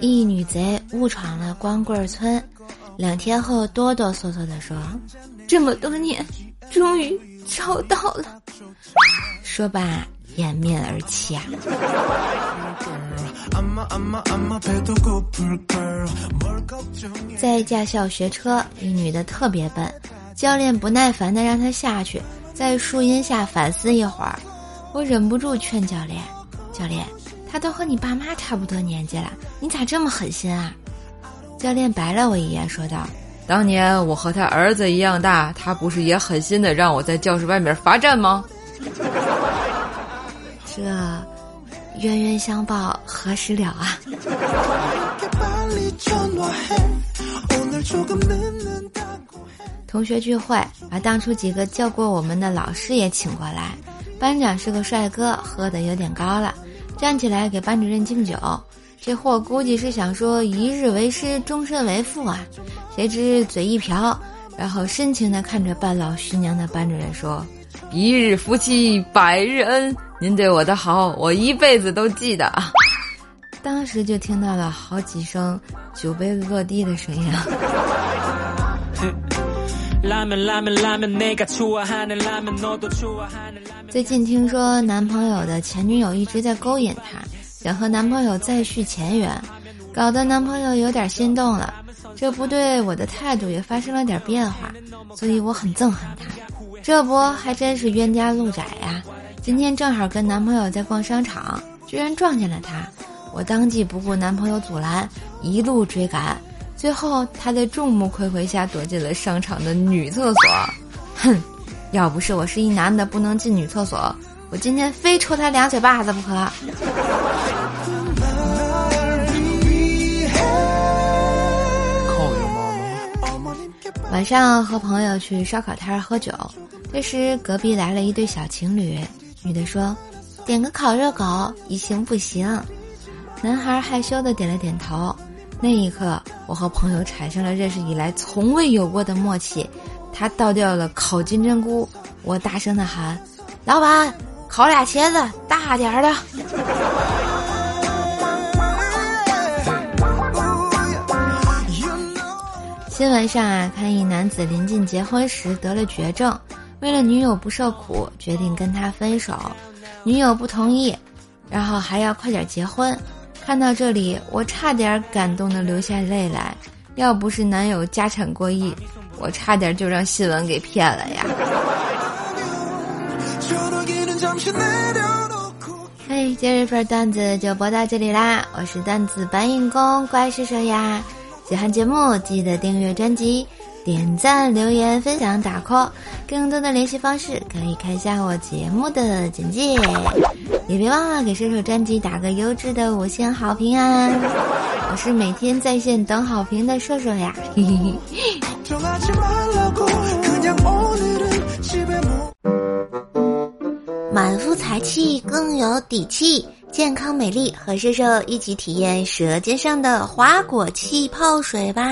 一女贼误闯了光棍村，两天后哆哆嗦嗦地说：“这么多年，终于找到了。”说罢掩面而泣啊。在驾校学车，一女的特别笨，教练不耐烦的让她下去，在树荫下反思一会儿。我忍不住劝教练：“教练，他都和你爸妈差不多年纪了，你咋这么狠心啊？”教练白了我一眼，说道：“当年我和他儿子一样大，他不是也狠心的让我在教室外面罚站吗？”这冤冤相报何时了啊？同学聚会，把当初几个教过我们的老师也请过来。班长是个帅哥，喝的有点高了，站起来给班主任敬酒。这货估计是想说一日为师，终身为父啊，谁知嘴一瓢，然后深情地看着半老徐娘的班主任说：“一日夫妻百日恩，您对我的好，我一辈子都记得。”当时就听到了好几声酒杯落地的声音。最近听说男朋友的前女友一直在勾引他，想和男朋友再续前缘，搞得男朋友有点心动了。这不对我的态度也发生了点变化，所以我很憎恨他。这不还真是冤家路窄呀！今天正好跟男朋友在逛商场，居然撞见了他，我当即不顾男朋友阻拦，一路追赶。最后，他在众目睽睽下躲进了商场的女厕所。哼，要不是我是一男的不能进女厕所，我今天非抽他两嘴巴子不可。晚上和朋友去烧烤摊喝酒，这时隔壁来了一对小情侣，女的说：“点个烤热狗，一行不行？”男孩害羞的点了点头。那一刻，我和朋友产生了认识以来从未有过的默契。他倒掉了烤金针菇，我大声的喊：“老板，烤俩茄子，大点儿的。”新闻上啊，看一男子临近结婚时得了绝症，为了女友不受苦，决定跟他分手，女友不同意，然后还要快点结婚。看到这里，我差点感动的流下泪来。要不是男友家产过亿，我差点就让新闻给骗了呀。嘿，今日份段子就播到这里啦！我是段子搬运工乖叔叔呀。喜欢节目记得订阅专辑。点赞、留言、分享、打 call，更多的联系方式可以看一下我节目的简介，也别忘了给射手专辑打个优质的五星好评啊！我是每天在线等好评的射手呀，嘿嘿嘿。满腹才气更有底气，健康美丽和射手一起体验舌尖上的花果气泡水吧！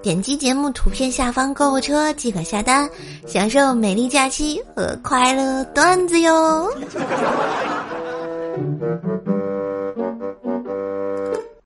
点击节目图片下方购物车即可下单，享受美丽假期和快乐段子哟。